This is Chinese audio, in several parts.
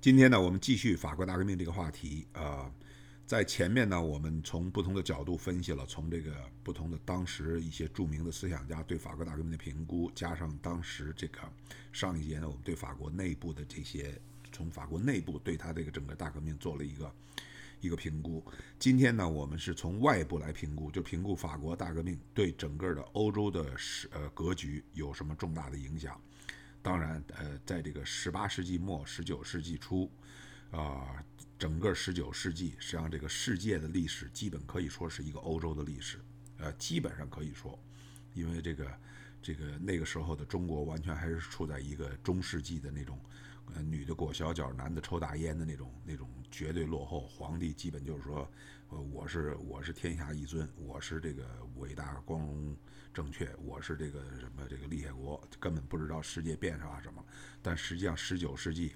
今天呢，我们继续法国大革命这个话题。呃，在前面呢，我们从不同的角度分析了，从这个不同的当时一些著名的思想家对法国大革命的评估，加上当时这个上一节呢，我们对法国内部的这些，从法国内部对他这个整个大革命做了一个一个评估。今天呢，我们是从外部来评估，就评估法国大革命对整个的欧洲的呃格局有什么重大的影响。当然，呃，在这个十八世纪末、十九世纪初，啊，整个十九世纪，实际上这个世界的历史基本可以说是一个欧洲的历史，呃，基本上可以说，因为这个这个那个时候的中国完全还是处在一个中世纪的那种，呃，女的裹小脚，男的抽大烟的那种那种绝对落后，皇帝基本就是说，呃，我是我是天下一尊，我是这个伟大光荣。正确，我是这个什么这个厉害国，根本不知道世界变化什么。但实际上，十九世纪，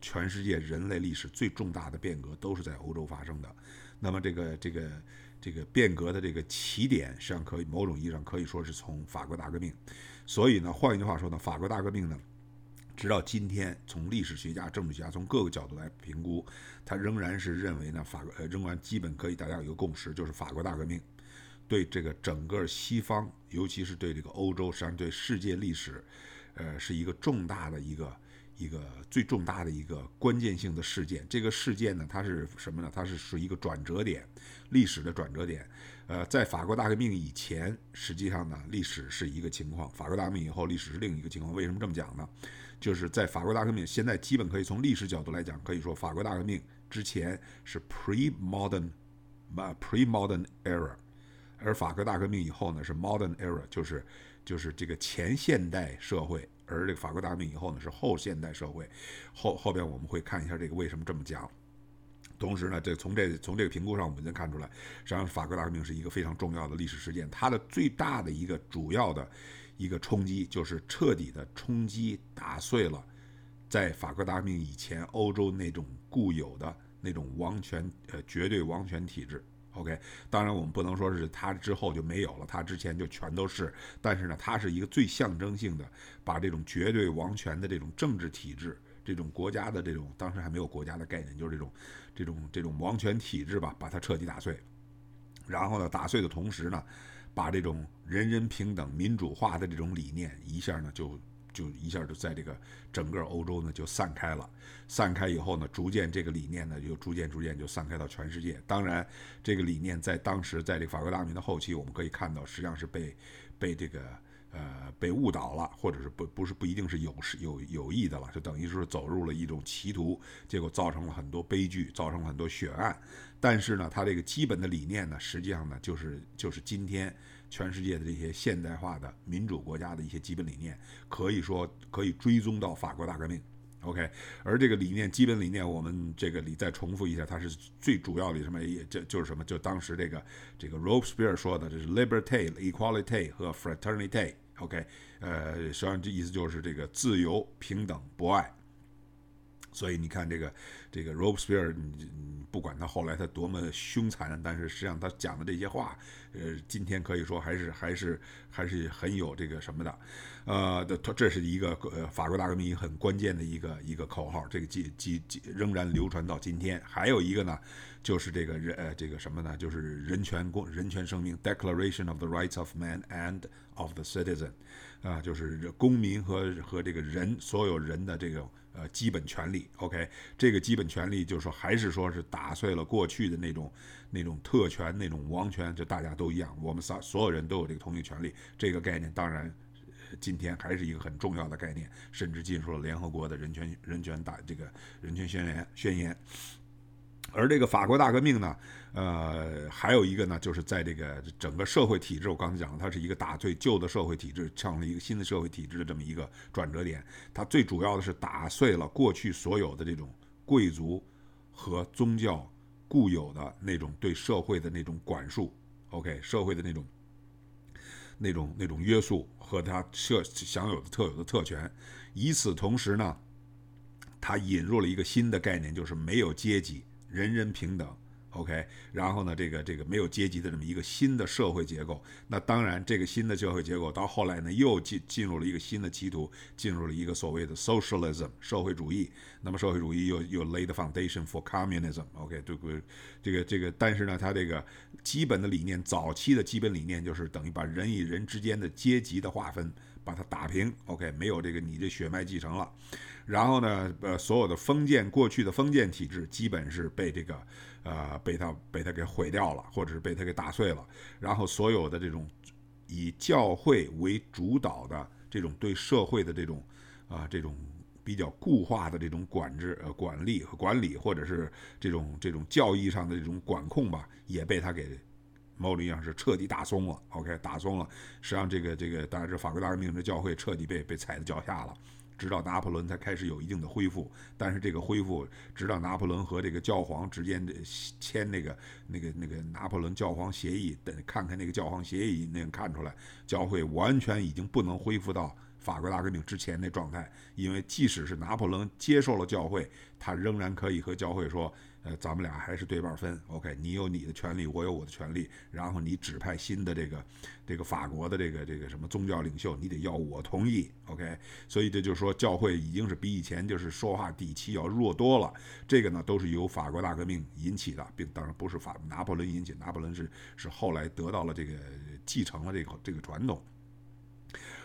全世界人类历史最重大的变革都是在欧洲发生的。那么，这个这个这个变革的这个起点，实际上可以某种意义上可以说是从法国大革命。所以呢，换一句话说呢，法国大革命呢，直到今天，从历史学家、政治学家从各个角度来评估，他仍然是认为呢，法国呃仍然基本可以大家有一个共识，就是法国大革命。对这个整个西方，尤其是对这个欧洲，实际上对世界历史，呃，是一个重大的一个一个最重大的一个关键性的事件。这个事件呢，它是什么呢？它是是一个转折点，历史的转折点。呃，在法国大革命以前，实际上呢，历史是一个情况；法国大革命以后，历史是另一个情况。为什么这么讲呢？就是在法国大革命，现在基本可以从历史角度来讲，可以说法国大革命之前是 pre-modern，啊，pre-modern era。而法国大革命以后呢，是 modern era，就是就是这个前现代社会。而这个法国大革命以后呢，是后现代社会。后后边我们会看一下这个为什么这么讲。同时呢，这从这从这个评估上，我们能看出来，实际上法国大革命是一个非常重要的历史事件。它的最大的一个主要的一个冲击，就是彻底的冲击打碎了在法国大革命以前欧洲那种固有的那种王权呃绝对王权体制。OK，当然我们不能说是他之后就没有了，他之前就全都是。但是呢，它是一个最象征性的，把这种绝对王权的这种政治体制，这种国家的这种当时还没有国家的概念，就是这种这种这种王权体制吧，把它彻底打碎。然后呢，打碎的同时呢，把这种人人平等、民主化的这种理念一下呢就。就一下就在这个整个欧洲呢就散开了，散开以后呢，逐渐这个理念呢就逐渐逐渐就散开到全世界。当然，这个理念在当时在这个法国大革命的后期，我们可以看到实际上是被被这个呃被误导了，或者是不不是不一定是有是有有意的了，就等于是走入了一种歧途，结果造成了很多悲剧，造成了很多血案。但是呢，它这个基本的理念呢，实际上呢就是就是今天。全世界的这些现代化的民主国家的一些基本理念，可以说可以追踪到法国大革命。OK，而这个理念、基本理念，我们这个里再重复一下，它是最主要的什么？也就就是什么？就当时这个这个 Robespierre 说的，这是 liberty、equality 和 fraternity。OK，呃，实际上这意思就是这个自由、平等、博爱。所以你看这个这个 Robespierre，不管他后来他多么凶残，但是实际上他讲的这些话，呃，今天可以说还是还是还是很有这个什么的，呃，他这是一个呃法国大革命很关键的一个一个口号，这个记记记仍然流传到今天。还有一个呢，就是这个人呃这个什么呢？就是人权公人权声明 Declaration of the Rights of Man and of the Citizen，啊，就是公民和和这个人所有人的这个。呃，基本权利，OK，这个基本权利就是说，还是说是打碎了过去的那种那种特权、那种王权，就大家都一样，我们仨所有人都有这个同一权利。这个概念当然，今天还是一个很重要的概念，甚至进入了联合国的人权人权大这个人权宣言宣言。而这个法国大革命呢，呃，还有一个呢，就是在这个整个社会体制，我刚才讲了，它是一个打碎旧的社会体制，创立一个新的社会体制的这么一个转折点。它最主要的是打碎了过去所有的这种贵族和宗教固有的那种对社会的那种管束，OK，社会的那种那种那种约束和他设享有的特有的特权。与此同时呢，他引入了一个新的概念，就是没有阶级。人人平等 OK，然后呢，这个这个没有阶级的这么一个新的社会结构，那当然这个新的社会结构到后来呢，又进进入了一个新的歧途，进入了一个所谓的 socialism 社会主义。那么社会主义又又 lay the foundation for communism。OK，这个这个这个，但是呢，它这个基本的理念，早期的基本理念就是等于把人与人之间的阶级的划分把它打平。OK，没有这个你这血脉继承了。然后呢，呃，所有的封建过去的封建体制基本是被这个，呃，被他被他给毁掉了，或者是被他给打碎了。然后所有的这种以教会为主导的这种对社会的这种啊这种比较固化的这种管制、呃管理和管理，或者是这种这种教义上的这种管控吧，也被他给某种意义上是彻底打松了。OK，打松了。实际上，这个这个，当然是法国大革命的教会彻底被被踩在脚下了。直到拿破仑才开始有一定的恢复，但是这个恢复，直到拿破仑和这个教皇之间的签那个那个那个拿破仑教皇协议，等看看那个教皇协议，能看出来，教会完全已经不能恢复到法国大革命之前那状态，因为即使是拿破仑接受了教会，他仍然可以和教会说。呃，咱们俩还是对半分，OK，你有你的权利，我有我的权利，然后你指派新的这个这个法国的这个这个什么宗教领袖，你得要我同意，OK，所以这就是说教会已经是比以前就是说话底气要弱多了，这个呢都是由法国大革命引起的，并当然不是法拿破仑引起，拿破仑是是后来得到了这个继承了这个这个传统。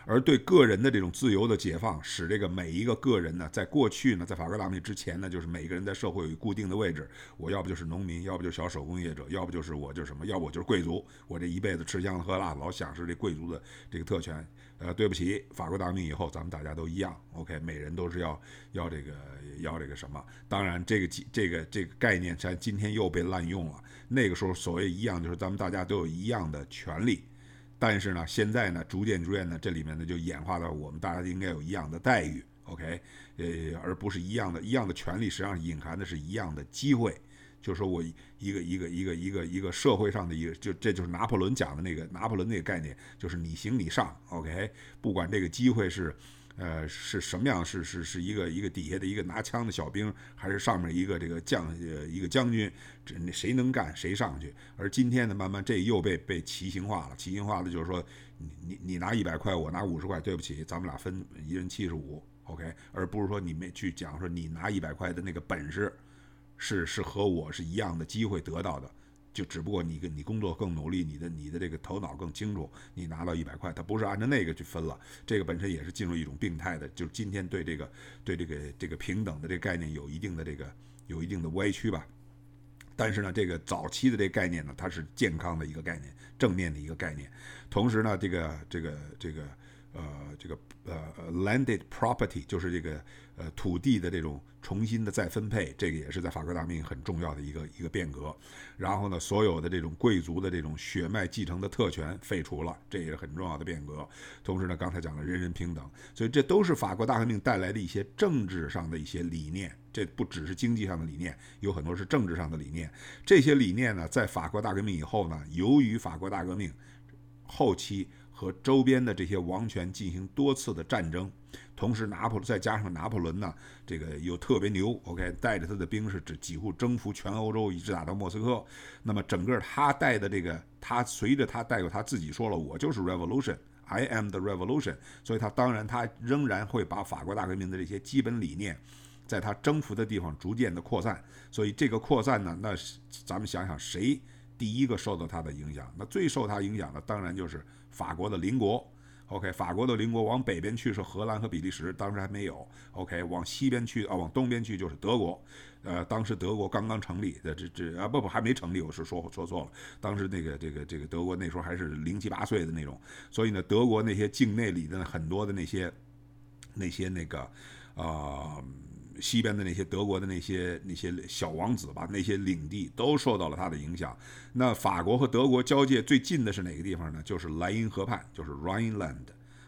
而对个人的这种自由的解放，使这个每一个个人呢，在过去呢，在法国大革命之前呢，就是每个人在社会有一固定的位置。我要不就是农民，要不就是小手工业者，要不就是我就是什么，要不我就是贵族。我这一辈子吃香喝辣，老享受这贵族的这个特权。呃，对不起，法国大革命以后，咱们大家都一样。OK，每人都是要要这个要这个什么？当然，这个这个这个概念在今天又被滥用了。那个时候所谓一样，就是咱们大家都有一样的权利。但是呢，现在呢，逐渐逐渐呢，这里面呢就演化到我们大家应该有一样的待遇，OK，呃，而不是一样的，一样的权利，实际上隐含的是一样的机会。就是说我一个一个一个一个一个社会上的一个，就这就是拿破仑讲的那个拿破仑那个概念，就是你行你上，OK，不管这个机会是。呃，是什么样？是是是一个一个底下的一个拿枪的小兵，还是上面一个这个将呃一个将军？这谁能干谁上去？而今天呢，慢慢这又被被骑行化了。骑行化的就是说，你你你拿一百块，我拿五十块，对不起，咱们俩分一人七十五，OK？而不是说你没去讲说你拿一百块的那个本事，是是和我是一样的机会得到的。就只不过你跟你工作更努力，你的你的这个头脑更清楚，你拿到一百块，它不是按照那个去分了，这个本身也是进入一种病态的，就是今天对这个对这个这个平等的这个概念有一定的这个有一定的歪曲吧。但是呢，这个早期的这个概念呢，它是健康的一个概念，正面的一个概念。同时呢，这个这个这个呃这个呃 landed property 就是这个。呃，土地的这种重新的再分配，这个也是在法国大革命很重要的一个一个变革。然后呢，所有的这种贵族的这种血脉继承的特权废除了，这也是很重要的变革。同时呢，刚才讲了人人平等，所以这都是法国大革命带来的一些政治上的一些理念。这不只是经济上的理念，有很多是政治上的理念。这些理念呢，在法国大革命以后呢，由于法国大革命后期和周边的这些王权进行多次的战争。同时，拿破再加上拿破仑呢，这个又特别牛，OK，带着他的兵是几几乎征服全欧洲，一直打到莫斯科。那么整个他带的这个，他随着他带有他自己说了，我就是 revolution，I am the revolution。所以他当然他仍然会把法国大革命的这些基本理念，在他征服的地方逐渐的扩散。所以这个扩散呢，那咱们想想，谁第一个受到他的影响？那最受他影响的，当然就是法国的邻国。OK，法国的邻国往北边去是荷兰和比利时，当时还没有。OK，往西边去啊，往东边去就是德国。呃，当时德国刚刚成立的，这这啊不不还没成立，我是说说错了。当时那个这个这个德国那时候还是零七八岁的那种，所以呢，德国那些境内里的很多的那些那些那个啊。西边的那些德国的那些那些小王子吧，那些领地都受到了他的影响。那法国和德国交界最近的是哪个地方呢？就是莱茵河畔，就是 Rhineland。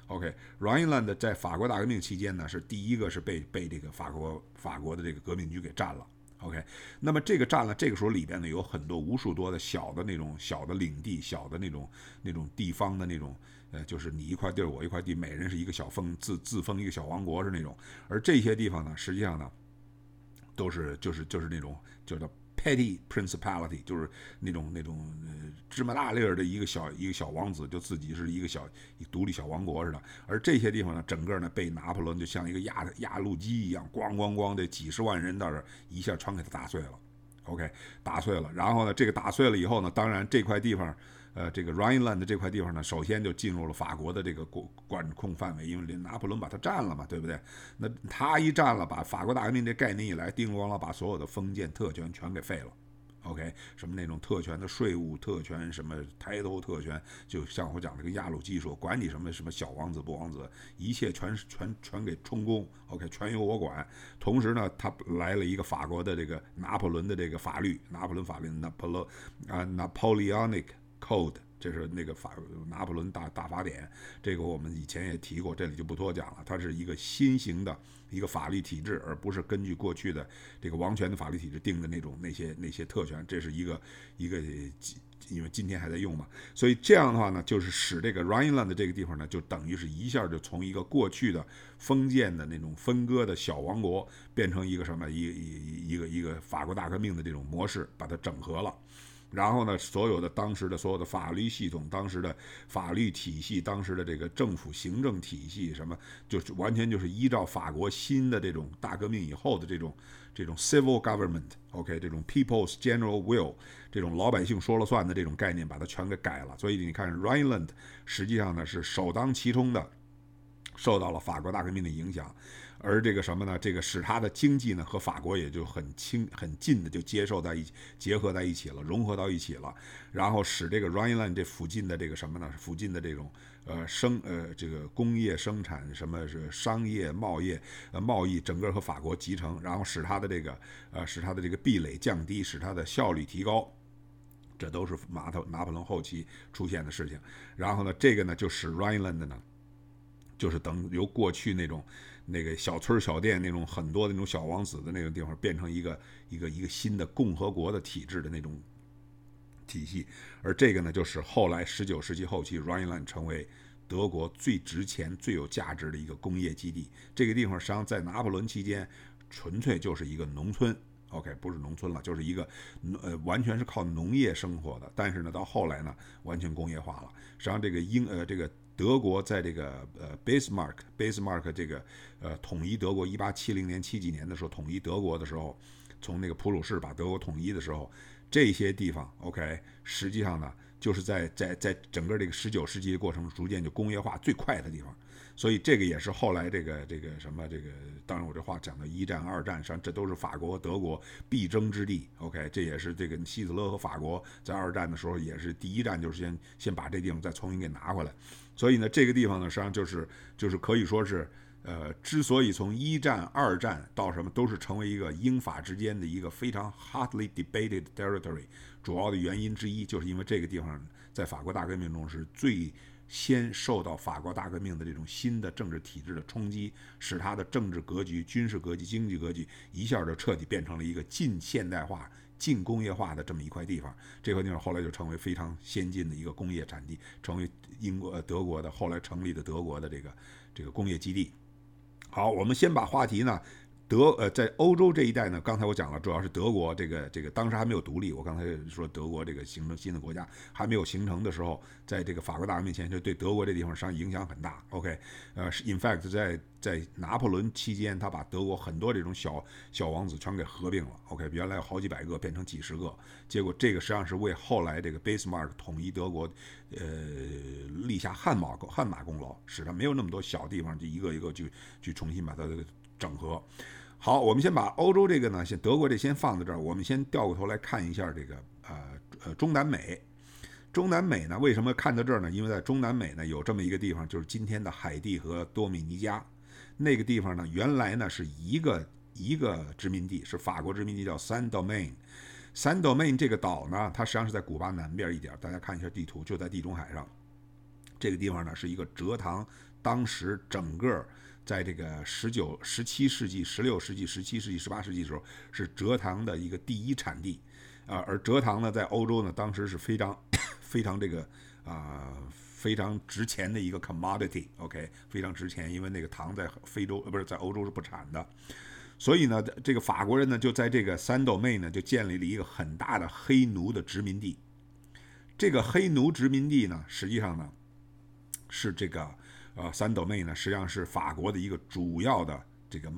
OK，Rhineland 在法国大革命期间呢，是第一个是被被这个法国法国的这个革命军给占了。OK，那么这个占了，这个时候里边呢有很多无数多的小的那种小的领地，小的那种那种地方的那种。呃，就是你一块地儿，我一块地，每人是一个小封，自自封一个小王国是那种。而这些地方呢，实际上呢，都是就是就是那种叫做 petty principality，就是那种那种芝麻大粒儿的一个小一个小王子，就自己是一个小独立小王国似的。而这些地方呢，整个呢被拿破仑就像一个压压路机一样，咣咣咣的几十万人到这一下全给他打碎了。OK，打碎了。然后呢，这个打碎了以后呢，当然这块地方。呃，这个 Rhineland 这块地方呢，首先就进入了法国的这个管管控范围，因为拿破仑把它占了嘛，对不对？那他一占了，把法国大革命这概念一来，叮咣啷把所有的封建特权全给废了。OK，什么那种特权的税务特权，什么抬头特权，就像我讲这个亚鲁基说，管你什么什么小王子不王子，一切全全全给充公。OK，全由我管。同时呢，他来了一个法国的这个拿破仑的这个法律，拿破仑法律，拿破仑啊，Napoleonic。Code，这是那个法拿破仑大大法典，这个我们以前也提过，这里就不多讲了。它是一个新型的一个法律体制，而不是根据过去的这个王权的法律体制定的那种那些那些特权。这是一个一个，因为今天还在用嘛，所以这样的话呢，就是使这个 Rhineland 这个地方呢，就等于是一下就从一个过去的封建的那种分割的小王国，变成一个什么一一一个一个法国大革命的这种模式，把它整合了。然后呢，所有的当时的所有的法律系统、当时的法律体系、当时的这个政府行政体系，什么就是完全就是依照法国新的这种大革命以后的这种这种 civil government，OK，这种 people's general will，这种老百姓说了算的这种概念，把它全给改了。所以你看，Rhineland 实际上呢是首当其冲的受到了法国大革命的影响。而这个什么呢？这个使他的经济呢和法国也就很亲很近的就接受在一起，结合在一起了，融合到一起了。然后使这个 Rhineland 这附近的这个什么呢？附近的这种呃生呃这个工业生产什么是商业贸易呃贸易整个和法国集成，然后使他的这个呃使他的这个壁垒降低，使他的效率提高。这都是马特拿破仑后期出现的事情。然后呢，这个呢就使 Rhineland 呢，就是等由过去那种。那个小村小店那种很多那种小王子的那个地方，变成一个一个一个新的共和国的体制的那种体系，而这个呢，就是后来十九世纪后期，Rhineland 成为德国最值钱、最有价值的一个工业基地。这个地方实际上在拿破仑期间，纯粹就是一个农村，OK，不是农村了，就是一个呃完全是靠农业生活的。但是呢，到后来呢，完全工业化了。实际上，这个英呃这个。德国在这个呃，Bismarck，Bismarck 这个呃统一德国，一八七零年七几年的时候统一德国的时候，从那个普鲁士把德国统一的时候，这些地方，OK，实际上呢，就是在在在整个这个十九世纪的过程，逐渐就工业化最快的地方。所以这个也是后来这个这个什么这个，当然我这话讲到一战、二战上，这都是法国、德国必争之地。OK，这也是这个希特勒和法国在二战的时候也是第一站，就是先先把这地方再重新给拿回来。所以呢，这个地方呢，实际上就是就是可以说是，呃，之所以从一战、二战到什么都是成为一个英法之间的一个非常 hotly debated territory，主要的原因之一，就是因为这个地方在法国大革命中是最。先受到法国大革命的这种新的政治体制的冲击，使它的政治格局、军事格局、经济格局一下就彻底变成了一个近现代化、近工业化的这么一块地方。这块地方后来就成为非常先进的一个工业产地，成为英国、德国的后来成立的德国的这个这个工业基地。好，我们先把话题呢。德呃，在欧洲这一带呢，刚才我讲了，主要是德国这个这个当时还没有独立。我刚才说德国这个形成新的国家还没有形成的时候，在这个法国大革命前，就对德国这地方上影响很大。OK，呃，in fact，在在拿破仑期间，他把德国很多这种小小王子全给合并了。OK，原来有好几百个变成几十个，结果这个实际上是为后来这个 Bismarck 统一德国，呃，立下汗马汗马功劳，使他没有那么多小地方就一个一个去去重新把它整合。好，我们先把欧洲这个呢，先德国这先放在这儿。我们先掉过头来看一下这个呃呃中南美。中南美呢，为什么看到这儿呢？因为在中南美呢有这么一个地方，就是今天的海地和多米尼加。那个地方呢，原来呢是一个一个殖民地，是法国殖民地，叫 San Domingue。San Domain 这个岛呢，它实际上是在古巴南边一点。大家看一下地图，就在地中海上。这个地方呢是一个蔗糖，当时整个。在这个十九、十七世纪、十六世纪、十七世纪、十八世纪的时候，是蔗糖的一个第一产地，啊，而蔗糖呢，在欧洲呢，当时是非常、非常这个啊，非常值钱的一个 commodity，OK，非常值钱，因为那个糖在非洲呃不是在欧洲是不产的，所以呢，这个法国人呢就在这个三斗妹呢就建立了一个很大的黑奴的殖民地。这个黑奴殖民地呢，实际上呢是这个呃三斗妹呢实际上是法国的一个主要的这个。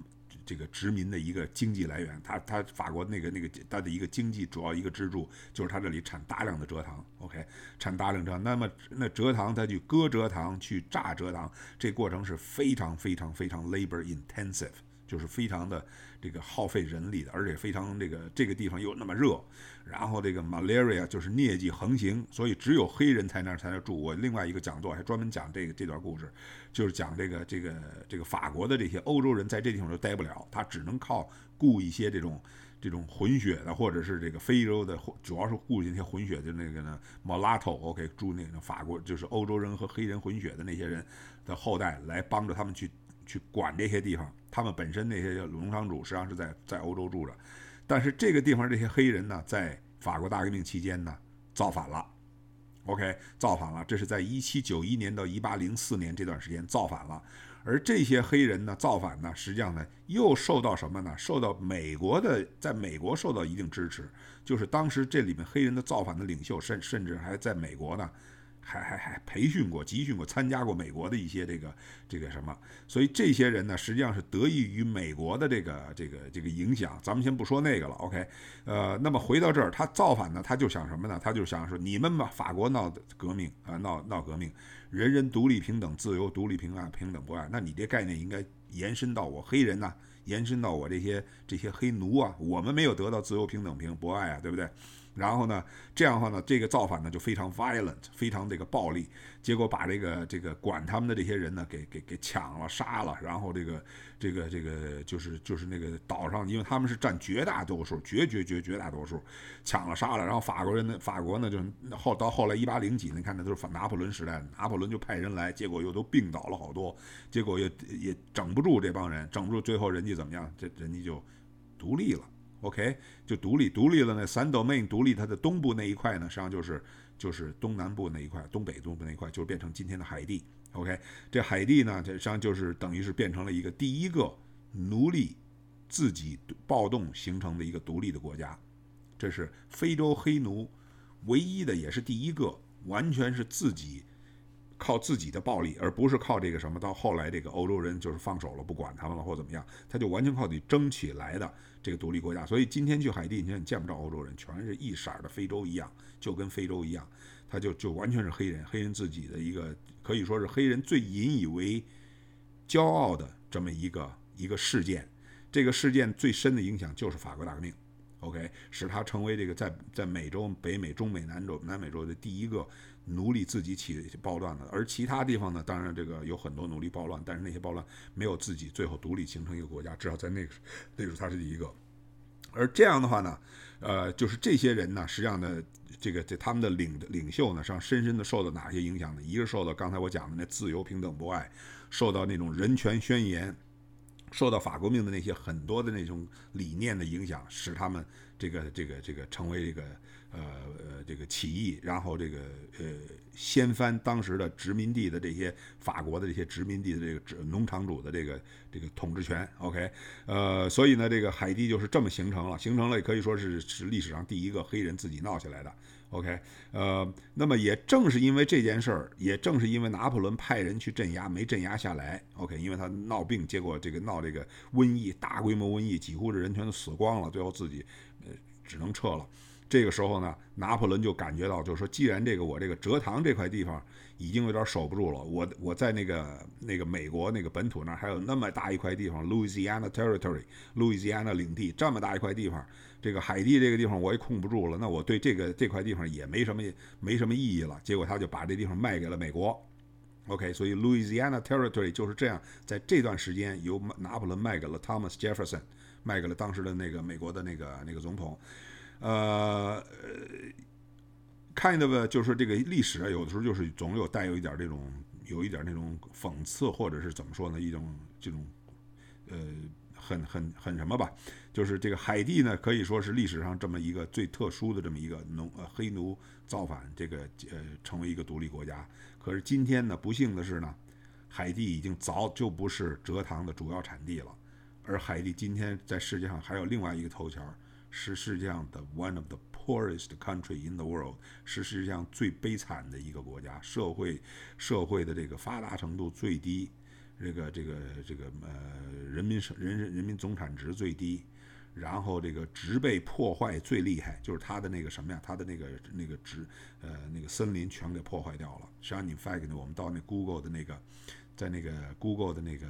这个殖民的一个经济来源，它它法国那个那个它的一个经济主要一个支柱就是它这里产大量的蔗糖，OK，产大量蔗糖。那么那蔗糖它去割蔗糖去榨蔗糖，这过程是非常非常非常 labor intensive。就是非常的这个耗费人力的，而且非常这个这个地方又那么热，然后这个 malaria 就是疟疾横行，所以只有黑人才那才能住。我另外一个讲座还专门讲这个这段故事，就是讲这个这个这个法国的这些欧洲人在这地方都待不了，他只能靠雇一些这种这种混血的，或者是这个非洲的，主要是雇那些混血的那个呢 mulatto，OK，住那个法国就是欧洲人和黑人混血的那些人的后代来帮着他们去。去管这些地方，他们本身那些农场主实际上是在在欧洲住着，但是这个地方这些黑人呢，在法国大革命期间呢造反了，OK，造反了，这是在一七九一年到一八零四年这段时间造反了，而这些黑人呢造反呢，实际上呢又受到什么呢？受到美国的，在美国受到一定支持，就是当时这里面黑人的造反的领袖，甚甚至还在美国呢。还还还培训过、集训过、参加过美国的一些这个这个什么，所以这些人呢，实际上是得益于美国的这个这个这个影响。咱们先不说那个了，OK？呃，那么回到这儿，他造反呢，他就想什么呢？他就想说，你们吧，法国闹革命啊，闹闹革命，人人独立平等、自由、独立平安、平等博爱。那你这概念应该延伸到我黑人呐，延伸到我这些这些黑奴啊，我们没有得到自由、平等、平博爱啊，对不对？然后呢，这样的话呢，这个造反呢就非常 violent，非常这个暴力，结果把这个这个管他们的这些人呢给给给抢了、杀了，然后这个这个这个就是就是那个岛上，因为他们是占绝大多数，绝绝绝绝大多数，抢了杀了，然后法国人呢，法国呢就后到后来一八零几，你看那都是法拿破仑时代，拿破仑就派人来，结果又都病倒了好多，结果也也整不住这帮人，整不住，最后人家怎么样？这人家就独立了。OK，就独立，独立了呢。三岛 main 独立，它的东部那一块呢，实际上就是就是东南部那一块，东北东部那一块，就变成今天的海地。OK，这海地呢，这实际上就是等于是变成了一个第一个奴隶自己暴动形成的一个独立的国家。这是非洲黑奴唯一的，也是第一个完全是自己靠自己的暴力，而不是靠这个什么。到后来这个欧洲人就是放手了，不管他们了或怎么样，他就完全靠自己争取来的。这个独立国家，所以今天去海地，你看见不着欧洲人，全是一色儿的非洲一样，就跟非洲一样，他就就完全是黑人，黑人自己的一个可以说是黑人最引以为骄傲的这么一个一个事件。这个事件最深的影响就是法国大革命，OK，使他成为这个在在美洲、北美、中美、南洲、南美洲的第一个奴隶自己起暴乱的。而其他地方呢，当然这个有很多奴隶暴乱，但是那些暴乱没有自己最后独立形成一个国家，至少在那个那时候他是一个。而这样的话呢，呃，就是这些人呢，实际上呢，这个这他们的领领袖呢，实际上深深的受到哪些影响呢？一个受到刚才我讲的那自由、平等、博爱，受到那种人权宣言，受到法国命的那些很多的那种理念的影响，使他们这个这个这个成为这个。呃呃，这个起义，然后这个呃，掀翻当时的殖民地的这些法国的这些殖民地的这个农场主的这个这个统治权，OK，呃，所以呢，这个海地就是这么形成了，形成了也可以说是是历史上第一个黑人自己闹起来的，OK，呃，那么也正是因为这件事儿，也正是因为拿破仑派人去镇压，没镇压下来，OK，因为他闹病，结果这个闹这个瘟疫，大规模瘟疫，几乎是人全都死光了，最后自己呃只能撤了。这个时候呢，拿破仑就感觉到，就是说，既然这个我这个蔗糖这块地方已经有点守不住了，我我在那个那个美国那个本土那儿还有那么大一块地方，Louisiana Territory，Louisiana 领地这么大一块地方，这个海地这个地方我也控不住了，那我对这个这块地方也没什么没什么意义了。结果他就把这地方卖给了美国，OK，所以 Louisiana Territory 就是这样，在这段时间由拿破仑卖给了 Thomas Jefferson，卖给了当时的那个美国的那个那个总统。呃，kind of 就是这个历史啊，有的时候就是总有带有一点这种，有一点那种讽刺，或者是怎么说呢？一种这种，很很很什么吧？就是这个海地呢，可以说是历史上这么一个最特殊的这么一个农呃黑奴造反，这个呃成为一个独立国家。可是今天呢，不幸的是呢，海地已经早就不是蔗糖的主要产地了。而海地今天在世界上还有另外一个头条，是世界上的 one of the poorest country in the world，是世界上最悲惨的一个国家，社会社会的这个发达程度最低，这个这个这个呃人民生人人民总产值最低。然后这个植被破坏最厉害，就是它的那个什么呀？它的那个那个植呃那个森林全给破坏掉了。实际上，你 fact 我们到那 Google 的那个，在那个 Google 的那个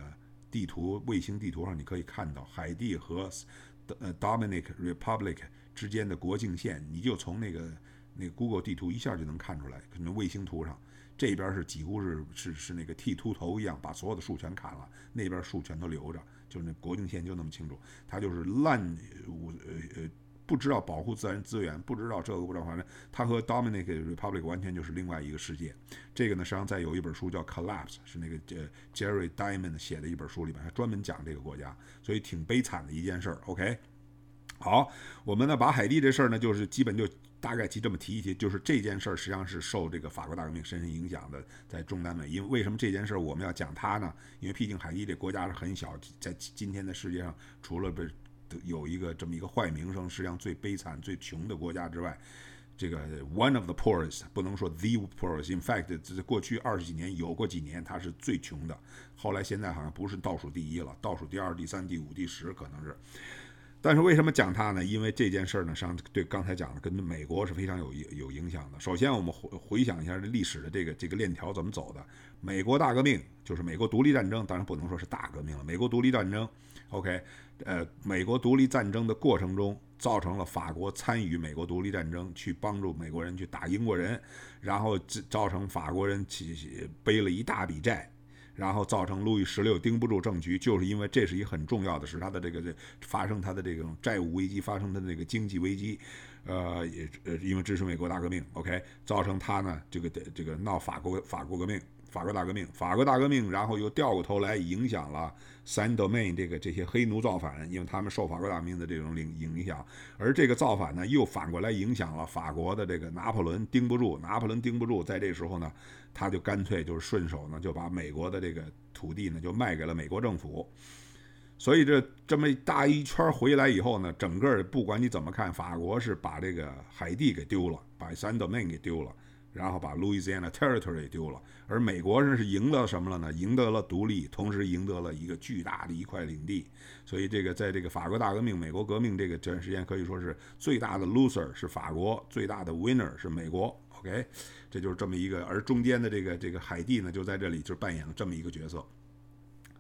地图卫星地图上，你可以看到海地和呃 Dominic Republic 之间的国境线，你就从那个那个 Google 地图一下就能看出来。可能卫星图上这边是几乎是是是那个剃秃头一样，把所有的树全砍了，那边树全都留着。就是那国境线就那么清楚，他就是滥无呃呃不知道保护自然资源，不知道这个不知道，反正他和 Dominic Republic 完全就是另外一个世界。这个呢，实际上在有一本书叫《Collapse》，是那个呃 Jerry Diamond 写的一本书里边，他专门讲这个国家，所以挺悲惨的一件事儿。OK，好，我们呢把海地这事儿呢，就是基本就。大概提这么提一提，就是这件事儿实际上是受这个法国大革命深深影响的，在中南美。因为为什么这件事儿我们要讲它呢？因为毕竟海地这国家是很小，在今天的世界上，除了不有一个这么一个坏名声，实际上最悲惨、最穷的国家之外，这个 one of the poorest 不能说 the poorest。In fact，这过去二十几年有过几年它是最穷的，后来现在好像不是倒数第一了，倒数第二、第三、第五、第十可能是。但是为什么讲它呢？因为这件事儿呢，上对刚才讲的跟美国是非常有有影响的。首先，我们回回想一下这历史的这个这个链条怎么走的。美国大革命就是美国独立战争，当然不能说是大革命了。美国独立战争，OK，呃，美国独立战争的过程中，造成了法国参与美国独立战争，去帮助美国人去打英国人，然后造成法国人起起背了一大笔债。然后造成路易十六盯不住政局，就是因为这是一很重要的，事他的这个这发生他的这种债务危机，发生他的这个经济危机，呃，也呃因为支持美国大革命，OK，造成他呢这个这个闹法国法国革命。法国大革命，法国大革命，然后又掉过头来影响了 Saint Domingue 这个这些黑奴造反，因为他们受法国大革命的这种影影响，而这个造反呢，又反过来影响了法国的这个拿破仑，盯不住，拿破仑盯不住，在这时候呢，他就干脆就是顺手呢，就把美国的这个土地呢，就卖给了美国政府，所以这这么大一圈回来以后呢，整个不管你怎么看，法国是把这个海地给丢了，把 Saint Domingue 给丢了。然后把 Louisiana Territory 丢了，而美国人是赢得什么了呢？赢得了独立，同时赢得了一个巨大的一块领地。所以这个在这个法国大革命、美国革命这个这段时间，可以说是最大的 loser 是法国，最大的 winner 是美国。OK，这就是这么一个，而中间的这个这个海地呢，就在这里就扮演了这么一个角色。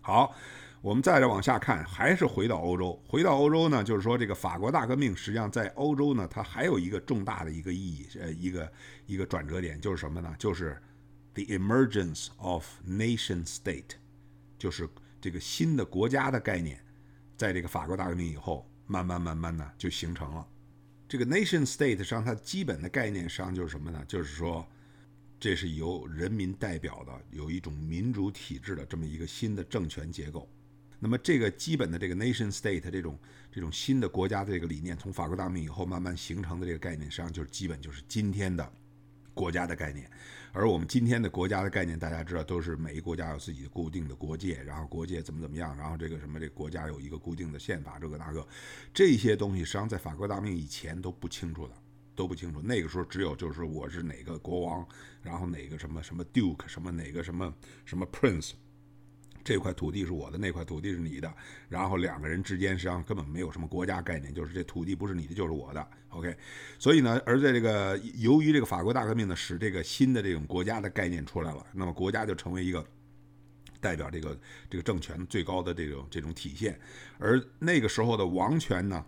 好。我们再来往下看，还是回到欧洲。回到欧洲呢，就是说这个法国大革命，实际上在欧洲呢，它还有一个重大的一个意义，呃，一个一个转折点，就是什么呢？就是 the emergence of nation state，就是这个新的国家的概念，在这个法国大革命以后，慢慢慢慢呢就形成了。这个 nation state 上，它基本的概念实际上就是什么呢？就是说，这是由人民代表的，有一种民主体制的这么一个新的政权结构。那么这个基本的这个 nation state 这种这种新的国家的这个理念，从法国大革命以后慢慢形成的这个概念，实际上就是基本就是今天的国家的概念。而我们今天的国家的概念，大家知道都是每一国家有自己的固定的国界，然后国界怎么怎么样，然后这个什么这国家有一个固定的宪法，这个那个这些东西，实际上在法国大革命以前都不清楚的，都不清楚。那个时候只有就是我是哪个国王，然后哪个什么什么 duke 什么哪个什么什么 prince。这块土地是我的，那块土地是你的，然后两个人之间实际上根本没有什么国家概念，就是这土地不是你的就是我的，OK。所以呢，而在这个由于这个法国大革命呢，使这个新的这种国家的概念出来了，那么国家就成为一个代表这个这个政权最高的这种这种体现，而那个时候的王权呢，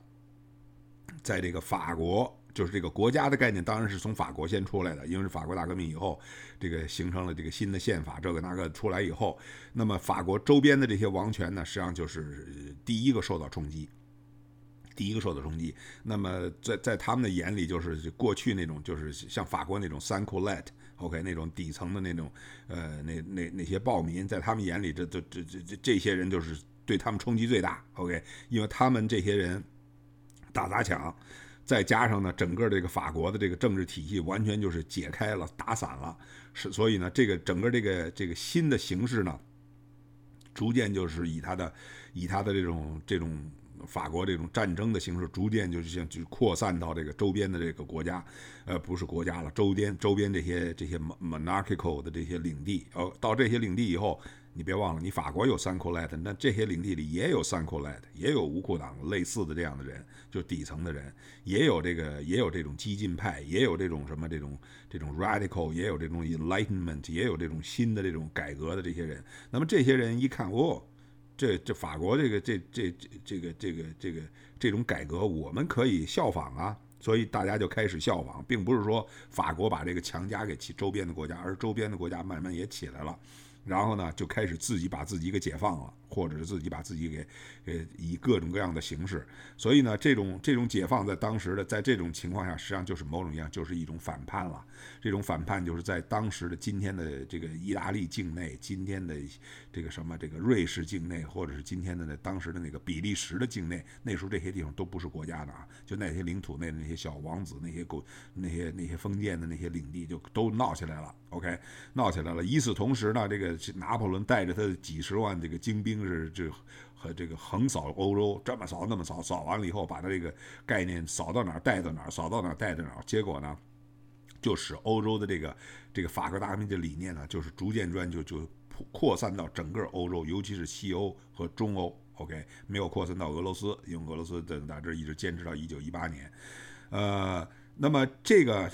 在这个法国。就是这个国家的概念，当然是从法国先出来的，因为是法国大革命以后，这个形成了这个新的宪法，这个那个出来以后，那么法国周边的这些王权呢，实际上就是第一个受到冲击，第一个受到冲击。那么在在他们的眼里，就是过去那种就是像法国那种 s a n c o l e t o k 那种底层的那种呃那那那些暴民，在他们眼里，这这这这这些人就是对他们冲击最大，OK，因为他们这些人打砸抢。再加上呢，整个这个法国的这个政治体系完全就是解开了、打散了，是所以呢，这个整个这个这个新的形势呢，逐渐就是以他的以他的这种这种法国这种战争的形式，逐渐就是像就扩散到这个周边的这个国家，呃，不是国家了，周边周边这些这些 monarchical 的这些领地，哦，到这些领地以后。你别忘了，你法国有三库莱特，那这些领地里也有三库莱特，也有无裤党类似的这样的人，就底层的人，也有这个，也有这种激进派，也有这种什么这种这种 radical，也有这种 enlightenment，也有这种新的这种改革的这些人。那么这些人一看，哦，这这法国这个这这这这个这个这个这种改革，我们可以效仿啊，所以大家就开始效仿，并不是说法国把这个强加给其周边的国家，而周边的国家慢慢也起来了。然后呢，就开始自己把自己给解放了，或者是自己把自己给，给以各种各样的形式。所以呢，这种这种解放在当时的，在这种情况下，实际上就是某种意义上就是一种反叛了。这种反叛就是在当时的今天的这个意大利境内，今天的这个什么这个瑞士境内，或者是今天的那当时的那个比利时的境内，那时候这些地方都不是国家的啊，就那些领土内的那些小王子，那些国那些那些封建的那些领地就都闹起来了。OK，闹起来了。与此同时呢，这个拿破仑带着他的几十万这个精兵就是这和这个横扫欧洲，这么扫那么扫，扫完了以后把他这个概念扫到哪儿带到哪儿，扫到哪儿带到哪儿。结果呢，就使欧洲的这个这个法国大革命的理念呢，就是逐渐转就就扩散到整个欧洲，尤其是西欧和中欧。OK，没有扩散到俄罗斯，因为俄罗斯的大致一直坚持到一九一八年。呃，那么这个。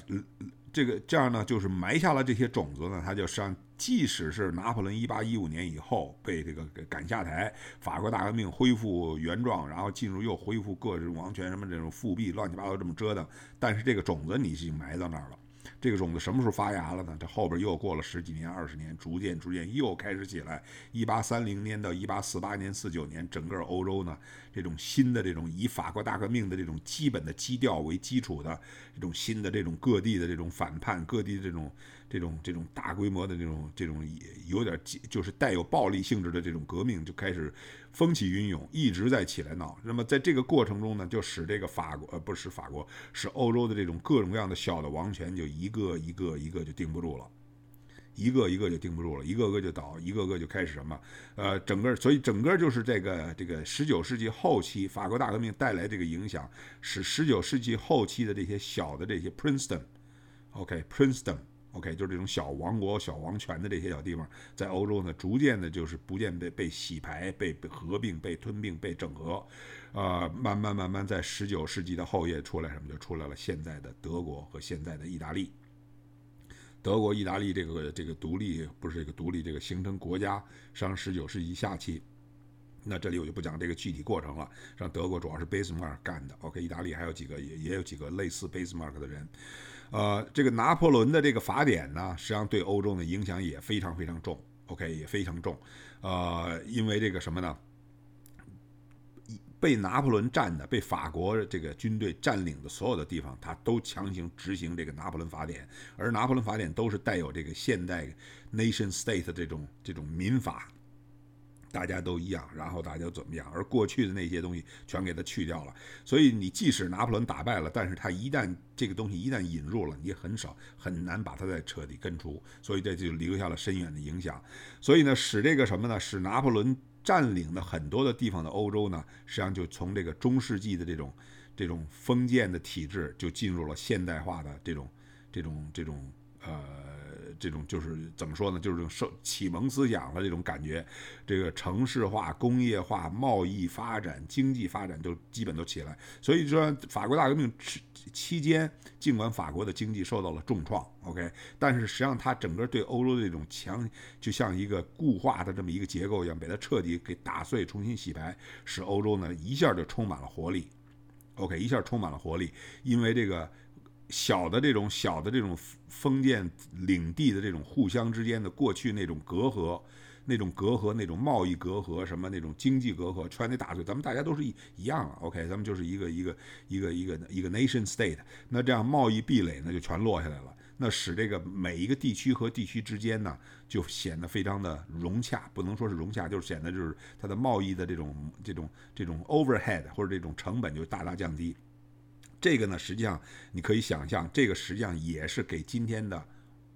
这个这样呢，就是埋下了这些种子呢，他就上，即使是拿破仑一八一五年以后被这个赶下台，法国大革命恢复原状，然后进入又恢复各种王权什么这种复辟，乱七八糟这么折腾，但是这个种子你已经埋到那儿了。这个种子什么时候发芽了呢？这后边又过了十几年、二十年，逐渐逐渐又开始起来。一八三零年到一八四八年、四九年，整个欧洲呢，这种新的这种以法国大革命的这种基本的基调为基础的这种新的这种各地的这种反叛，各地的这种。这种这种大规模的这种这种有点就是带有暴力性质的这种革命就开始风起云涌，一直在起来闹。那么在这个过程中呢，就使这个法国呃不是法国，使欧洲的这种各种各样的小的王权就一个一个一个就定不住了，一个一个就定不住了，一个个就倒，一个个就开始什么呃整个所以整个就是这个这个十九世纪后期法国大革命带来这个影响，使十九世纪后期的这些小的这些 Princeton，OK，Princeton。OK，就是这种小王国、小王权的这些小地方，在欧洲呢，逐渐的，就是不见被被洗牌、被被合并、被吞并、被整合，呃，慢慢慢慢，在十九世纪的后叶出来什么，就出来了现在的德国和现在的意大利。德国、意大利这个这个独立不是这个独立，这个形成国家，上十九世纪下期。那这里我就不讲这个具体过程了。上德国主要是 Bismarck 干的，OK，意大利还有几个也也有几个类似 Bismarck 的人。呃，这个拿破仑的这个法典呢，实际上对欧洲的影响也非常非常重，OK，也非常重。呃，因为这个什么呢？被拿破仑占的、被法国这个军队占领的所有的地方，他都强行执行这个拿破仑法典，而拿破仑法典都是带有这个现代 nation state 这种这种民法。大家都一样，然后大家怎么样？而过去的那些东西全给它去掉了。所以你即使拿破仑打败了，但是他一旦这个东西一旦引入了，你很少很难把它再彻底根除。所以这就留下了深远的影响。所以呢，使这个什么呢？使拿破仑占领的很多的地方的欧洲呢，实际上就从这个中世纪的这种这种封建的体制，就进入了现代化的这种这种这种呃。这种就是怎么说呢？就是这种受启蒙思想的这种感觉，这个城市化、工业化、贸易发展、经济发展都基本都起来。所以说，法国大革命期期间，尽管法国的经济受到了重创，OK，但是实际上它整个对欧洲的这种强，就像一个固化的这么一个结构一样，把它彻底给打碎、重新洗牌，使欧洲呢一下就充满了活力，OK，一下充满了活力，因为这个。小的这种小的这种封建领地的这种互相之间的过去那种隔阂，那种隔阂，那种贸易隔阂，什么那种经济隔阂，全得打碎。咱们大家都是一一样了，OK，咱们就是一个一个一个一个一个 nation state。那这样贸易壁垒呢就全落下来了，那使这个每一个地区和地区之间呢就显得非常的融洽，不能说是融洽，就是显得就是它的贸易的这种这种这种 overhead 或者这种成本就大大降低。这个呢，实际上你可以想象，这个实际上也是给今天的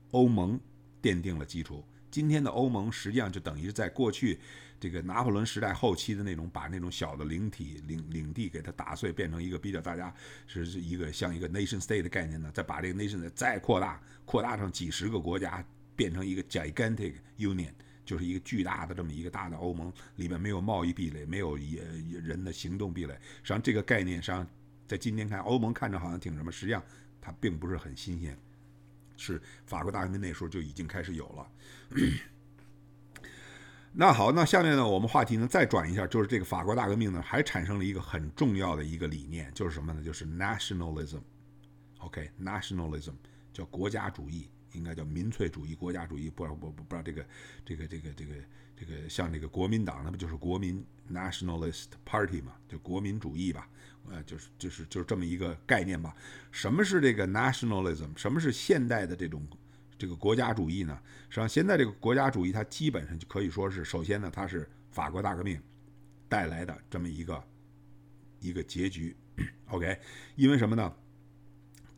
欧盟奠定了基础。今天的欧盟实际上就等于是在过去这个拿破仑时代后期的那种，把那种小的领体领领地给它打碎，变成一个比较大家是一个像一个 nation state 的概念呢，再把这个 nation 再扩大，扩大成几十个国家，变成一个 gigantic union，就是一个巨大的这么一个大的欧盟，里面没有贸易壁垒，没有也人的行动壁垒。实际上这个概念实际上，在今天看欧盟看着好像挺什么，实际上它并不是很新鲜。是法国大革命那时候就已经开始有了。那好，那下面呢，我们话题呢再转一下，就是这个法国大革命呢还产生了一个很重要的一个理念，就是什么呢？就是 nationalism。OK，nationalism 叫国家主义，应该叫民粹主义、国家主义。不不不不知道这个这个这个这个这个像这个国民党，那不就是国民 nationalist party 嘛？就国民主义吧。呃，就是就是就是这么一个概念吧。什么是这个 nationalism？什么是现代的这种这个国家主义呢？实际上，现在这个国家主义它基本上就可以说是，首先呢，它是法国大革命带来的这么一个一个结局。OK，因为什么呢？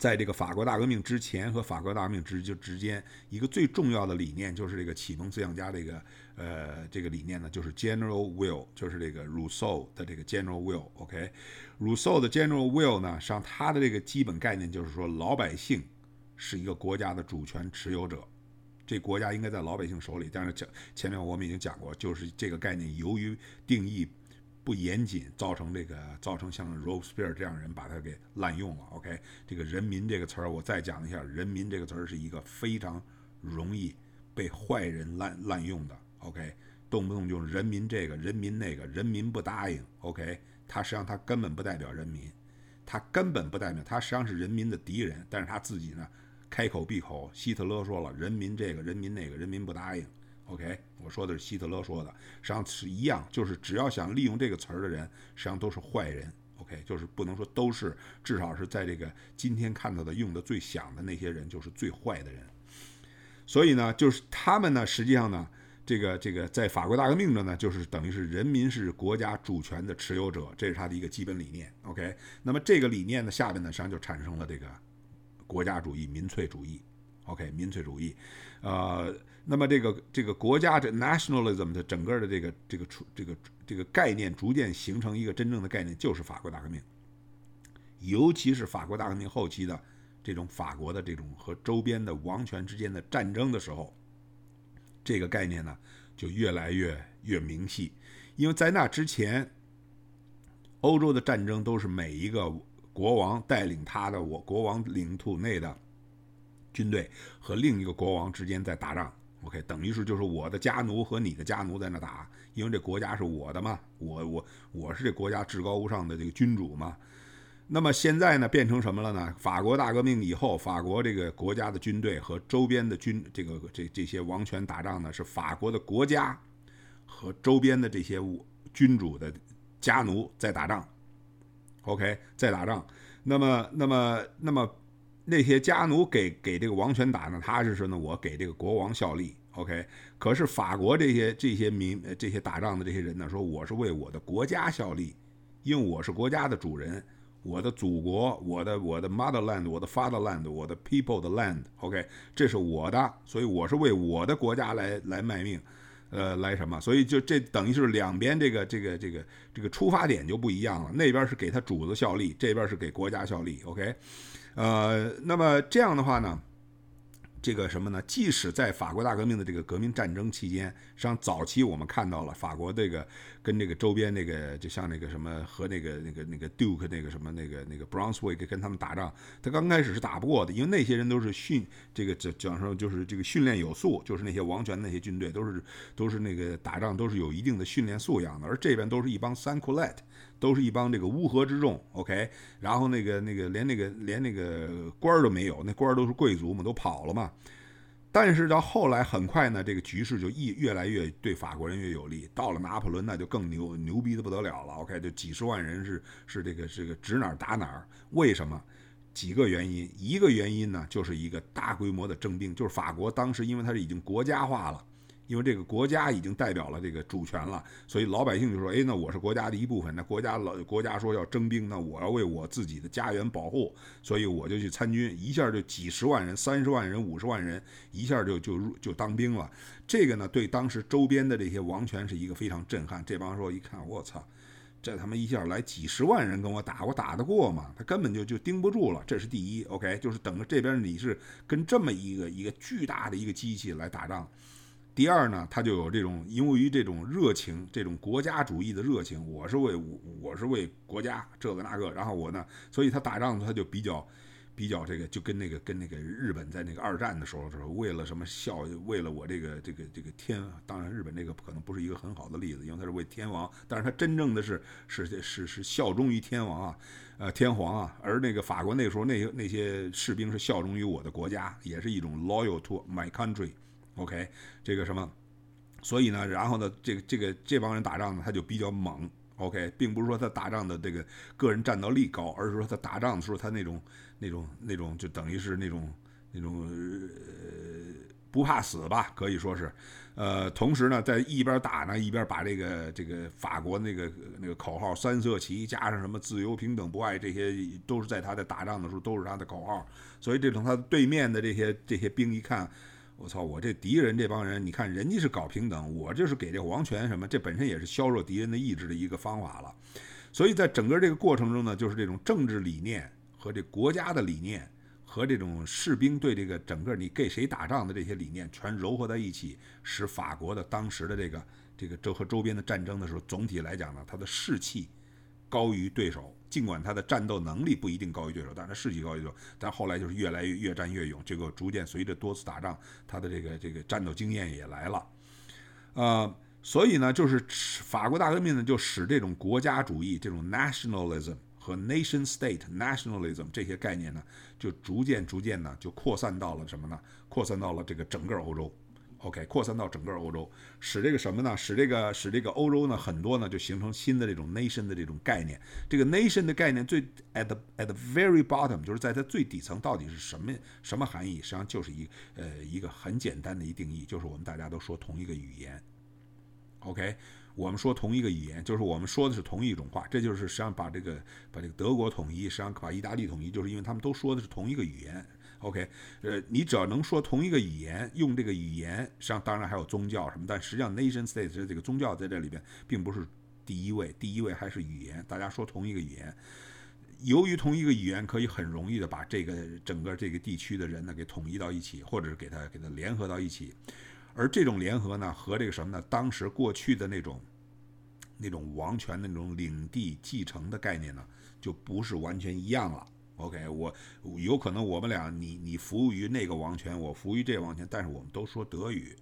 在这个法国大革命之前和法国大革命之就之间，一个最重要的理念就是这个启蒙思想家这个呃这个理念呢，就是 general will，就是这个 Rousseau 的这个 general will。OK，Rousseau 的 general will 呢，实际上它的这个基本概念就是说，老百姓是一个国家的主权持有者，这国家应该在老百姓手里。但是讲前面我们已经讲过，就是这个概念由于定义。不严谨，造成这个造成像 Robespierre 这样人把他给滥用了。OK，这个“人民”这个词儿，我再讲一下，“人民”这个词儿是一个非常容易被坏人滥滥用的。OK，动不动就“人民”这个“人民”那个“人民”不答应。OK，他实际上他根本不代表人民，他根本不代表他实际上是人民的敌人。但是他自己呢，开口闭口，希特勒说了“人民”这个“人民”那个“人民”不答应。OK，我说的是希特勒说的，实际上是一样，就是只要想利用这个词儿的人，实际上都是坏人。OK，就是不能说都是，至少是在这个今天看到的用的最响的那些人，就是最坏的人。所以呢，就是他们呢，实际上呢，这个这个在法国大革命的呢，就是等于是人民是国家主权的持有者，这是他的一个基本理念。OK，那么这个理念呢，下面呢，实际上就产生了这个国家主义、民粹主义。OK，民粹主义，呃。那么这个这个国家的 nationalism 的整个的这个这个出这个这个概念逐渐形成一个真正的概念，就是法国大革命，尤其是法国大革命后期的这种法国的这种和周边的王权之间的战争的时候，这个概念呢就越来越越明细，因为在那之前，欧洲的战争都是每一个国王带领他的我国王领土内的军队和另一个国王之间在打仗。OK，等于是就是我的家奴和你的家奴在那打，因为这国家是我的嘛，我我我是这国家至高无上的这个君主嘛。那么现在呢，变成什么了呢？法国大革命以后，法国这个国家的军队和周边的军这个这这些王权打仗呢，是法国的国家和周边的这些君主的家奴在打仗。OK，在打仗。那么那么那么。那些家奴给给这个王权打呢，他是说呢，我给这个国王效力，OK。可是法国这些这些民这些打仗的这些人呢，说我是为我的国家效力，因为我是国家的主人，我的祖国，我的我的 motherland，我的 fatherland，我的 people 的 land，OK，这是我的，所以我是为我的国家来来卖命，呃，来什么？所以就这等于是两边这个这个这个这个出发点就不一样了，那边是给他主子效力，这边是给国家效力，OK。呃，那么这样的话呢，这个什么呢？即使在法国大革命的这个革命战争期间，实际上早期我们看到了法国这个跟这个周边那个，就像那个什么和那个那个那个 Duke 那个什么那个那个 Brunswick 跟他们打仗，他刚开始是打不过的，因为那些人都是训这个讲讲说就是这个训练有素，就是那些王权那些军队都是都是那个打仗都是有一定的训练素养的，而这边都是一帮 s a n c o u l e t 都是一帮这个乌合之众，OK，然后那个那个连那个连那个官儿都没有，那官儿都是贵族嘛，都跑了嘛。但是到后来，很快呢，这个局势就一越来越对法国人越有利。到了拿破仑，那就更牛牛逼的不得了了，OK，就几十万人是是这个这个指哪儿打哪儿。为什么？几个原因，一个原因呢，就是一个大规模的征兵，就是法国当时因为它是已经国家化了。因为这个国家已经代表了这个主权了，所以老百姓就说：“哎，那我是国家的一部分。那国家老国家说要征兵，那我要为我自己的家园保护，所以我就去参军。一下就几十万人、三十万人、五十万人，一下就就入就当兵了。这个呢，对当时周边的这些王权是一个非常震撼。这帮说一看，我操，这他妈一下来几十万人跟我打，我打得过吗？他根本就就盯不住了。这是第一，OK，就是等着这边你是跟这么一个一个巨大的一个机器来打仗。”第二呢，他就有这种因为于这种热情，这种国家主义的热情，我是为我我是为国家这个那个，然后我呢，所以他打仗他就比较比较这个，就跟那个跟那个日本在那个二战的时候，是为了什么效，为了我这个这个这个天，当然日本这个可能不是一个很好的例子，因为他是为天王，但是他真正的是是是是效忠于天王啊，呃天皇啊，而那个法国那时候那些那些士兵是效忠于我的国家，也是一种 loyal to my country。OK，这个什么，所以呢，然后呢，这个这个这帮人打仗呢，他就比较猛。OK，并不是说他打仗的这个个人战斗力高，而是说他打仗的时候他那种那种那种就等于是那种那种呃不怕死吧，可以说是。呃，同时呢，在一边打呢，一边把这个这个法国那个那个口号三色旗加上什么自由平等博爱这些，都是在他在打仗的时候都是他的口号。所以这种他对面的这些这些兵一看。我操！我这敌人这帮人，你看人家是搞平等，我这是给这王权什么？这本身也是削弱敌人的意志的一个方法了。所以在整个这个过程中呢，就是这种政治理念和这国家的理念和这种士兵对这个整个你给谁打仗的这些理念全糅合在一起，使法国的当时的这个这个周和周边的战争的时候，总体来讲呢，它的士气高于对手。尽管他的战斗能力不一定高于对手，但是他士气高于对手。但后来就是越来越越战越勇，这个逐渐随着多次打仗，他的这个这个战斗经验也来了。呃，所以呢，就是法国大革命呢，就使这种国家主义、这种 nationalism 和 nation state nationalism 这些概念呢，就逐渐逐渐呢，就扩散到了什么呢？扩散到了这个整个欧洲。OK，扩散到整个欧洲，使这个什么呢？使这个使这个欧洲呢，很多呢就形成新的这种 nation 的这种概念。这个 nation 的概念最 at the at the very bottom，就是在它最底层到底是什么什么含义？实际上就是一呃一个很简单的一定义，就是我们大家都说同一个语言。OK，我们说同一个语言，就是我们说的是同一种话。这就是实际上把这个把这个德国统一，实际上把意大利统一，就是因为他们都说的是同一个语言。OK，呃，你只要能说同一个语言，用这个语言，上当然还有宗教什么，但实际上 nation state 这个宗教在这里边并不是第一位，第一位还是语言，大家说同一个语言。由于同一个语言可以很容易的把这个整个这个地区的人呢给统一到一起，或者是给他给他联合到一起，而这种联合呢和这个什么呢？当时过去的那种那种王权的那种领地继承的概念呢，就不是完全一样了。OK，我有可能我们俩你你服务于那个王权，我服务于这个王权，但是我们都说德语，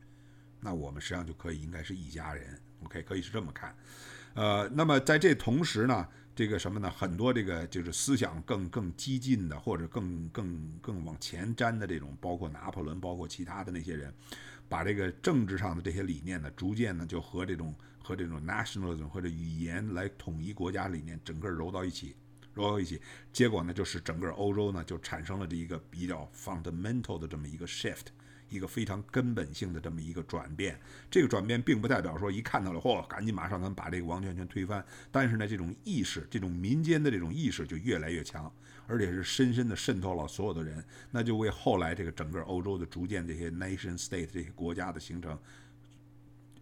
那我们实际上就可以应该是一家人。OK，可以是这么看。呃，那么在这同时呢，这个什么呢？很多这个就是思想更更激进的，或者更更更往前瞻的这种，包括拿破仑，包括其他的那些人，把这个政治上的这些理念呢，逐渐呢就和这种和这种 nationalism 或者语言来统一国家理念整个揉到一起。揉到一起，结果呢，就是整个欧洲呢就产生了这一个比较 fundamental 的这么一个 shift，一个非常根本性的这么一个转变。这个转变并不代表说一看到了，嚯，赶紧马上咱把这个王权全推翻。但是呢，这种意识，这种民间的这种意识就越来越强，而且是深深的渗透了所有的人，那就为后来这个整个欧洲的逐渐这些 nation state 这些国家的形成，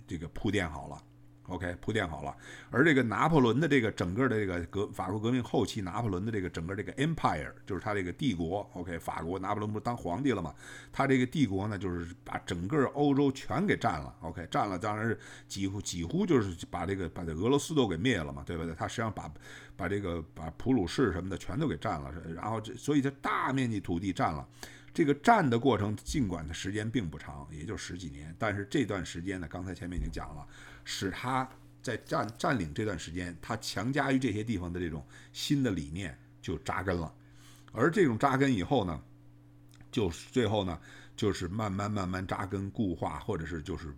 这个铺垫好了。OK，铺垫好了。而这个拿破仑的这个整个的这个革法国革命后期，拿破仑的这个整个这个 empire，就是他这个帝国。OK，法国拿破仑不是当皇帝了吗？他这个帝国呢，就是把整个欧洲全给占了。OK，占了，当然是几乎几乎就是把这个把这俄罗斯都给灭了嘛，对不对？他实际上把把这个把普鲁士什么的全都给占了，然后这所以这大面积土地占了。这个占的过程，尽管的时间并不长，也就十几年，但是这段时间呢，刚才前面已经讲了。使他在占占领这段时间，他强加于这些地方的这种新的理念就扎根了，而这种扎根以后呢，就是最后呢，就是慢慢慢慢扎根固化，或者是就是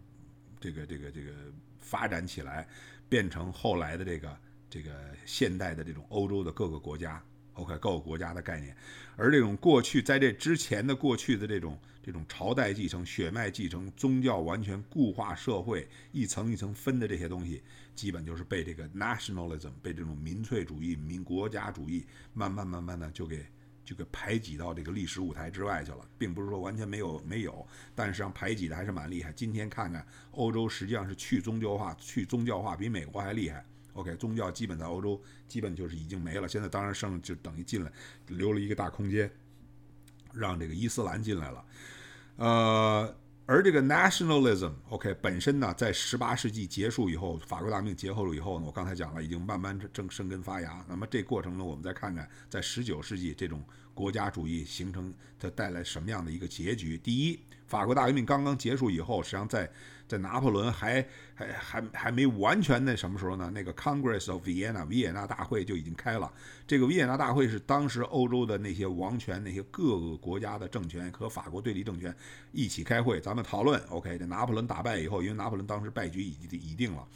这个这个这个发展起来，变成后来的这个这个现代的这种欧洲的各个国家。OK，各个国家的概念。而这种过去在这之前的过去的这种这种朝代继承、血脉继承、宗教完全固化社会一层一层分的这些东西，基本就是被这个 nationalism 被这种民粹主义、民国家主义慢慢慢慢的就给就给排挤到这个历史舞台之外去了，并不是说完全没有没有，但实际上排挤的还是蛮厉害。今天看看欧洲，实际上是去宗教化、去宗教化比美国还厉害。OK，宗教基本在欧洲基本就是已经没了，现在当然剩就等于进来，留了一个大空间，让这个伊斯兰进来了。呃，而这个 nationalism，OK，本身呢，在十八世纪结束以后，法国大革命结束了以后呢，我刚才讲了，已经慢慢正生根发芽。那么这过程呢，我们再看看，在十九世纪这种国家主义形成，它带来什么样的一个结局？第一，法国大革命刚刚结束以后，实际上在在拿破仑还还还还没完全那什么时候呢？那个 Congress of Vienna 维也纳大会就已经开了。这个维也纳大会是当时欧洲的那些王权、那些各个国家的政权和法国对立政权一起开会，咱们讨论。OK，这拿破仑打败以后，因为拿破仑当时败局已已定了。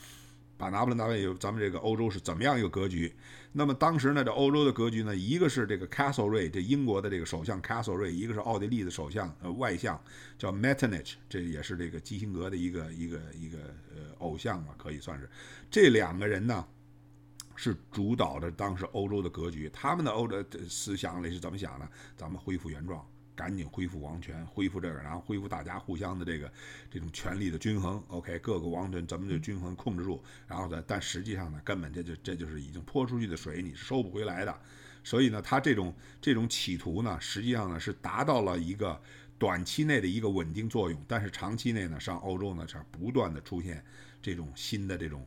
把拿破仑打败以后咱们这个欧洲是怎么样一个格局？那么当时呢，这欧洲的格局呢，一个是这个 castlerea 这英国的这个首相 castlerea 一个是奥地利的首相呃外相叫 Metternich，这也是这个基辛格的一个一个一个呃偶像嘛，可以算是。这两个人呢，是主导着当时欧洲的格局。他们的欧洲思想里是怎么想的？咱们恢复原状。赶紧恢复王权，恢复这个，然后恢复大家互相的这个这种权力的均衡。OK，各个王权怎么就均衡控制住？然后呢，但实际上呢，根本这就这就是已经泼出去的水，你是收不回来的。所以呢，他这种这种企图呢，实际上呢是达到了一个短期内的一个稳定作用，但是长期内呢，上欧洲呢是不断的出现这种新的这种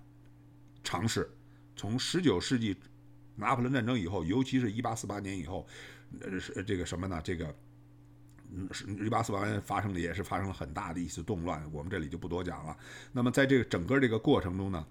尝试。从十九世纪拿破仑战争以后，尤其是一八四八年以后，呃，是这个什么呢？这个。嗯，是一八四八年发生的，也是发生了很大的一次动乱，我们这里就不多讲了。那么在这个整个这个过程中呢，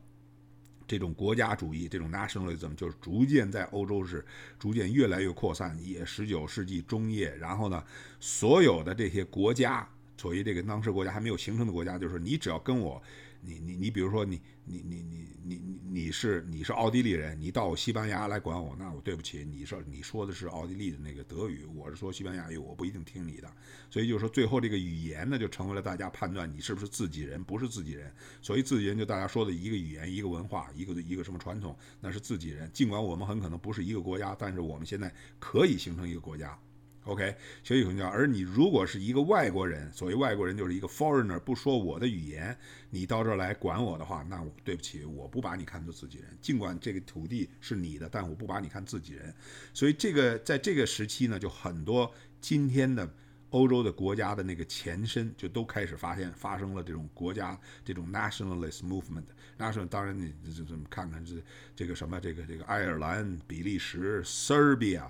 这种国家主义，这种 nationalism 就是逐渐在欧洲是逐渐越来越扩散。也十九世纪中叶，然后呢，所有的这些国家，所谓这个当时国家还没有形成的国家，就是你只要跟我。你你你比如说你你你你你你是你是奥地利人，你到西班牙来管我，那我对不起，你说你说的是奥地利的那个德语，我是说西班牙语，我不一定听你的，所以就是说最后这个语言呢，就成为了大家判断你是不是自己人，不是自己人。所以自己人就大家说的一个语言、一个文化、一个一个什么传统，那是自己人。尽管我们很可能不是一个国家，但是我们现在可以形成一个国家。OK，学习口叫。而你如果是一个外国人，所谓外国人就是一个 foreigner，不说我的语言，你到这儿来管我的话，那我对不起，我不把你看作自己人。尽管这个土地是你的，但我不把你看自己人。所以这个在这个时期呢，就很多今天的欧洲的国家的那个前身，就都开始发现发生了这种国家这种 nationalist movement。national 当然你这这么看看这这个什么这个这个爱尔兰、比利时、Serbia。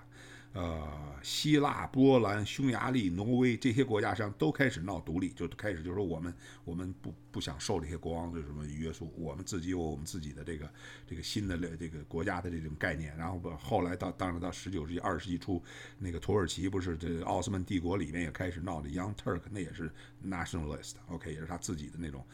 呃，希腊、波兰、匈牙利、挪威这些国家实际上都开始闹独立，就开始就说我们我们不不想受这些国王的什么约束，我们自己有我们自己的这个这个新的这个国家的这种概念。然后不后来到当然到十九世纪二十世纪初，那个土耳其不是这奥斯曼帝国里面也开始闹的 Young Turk，那也是 nationalist，OK，也是他自己的那种。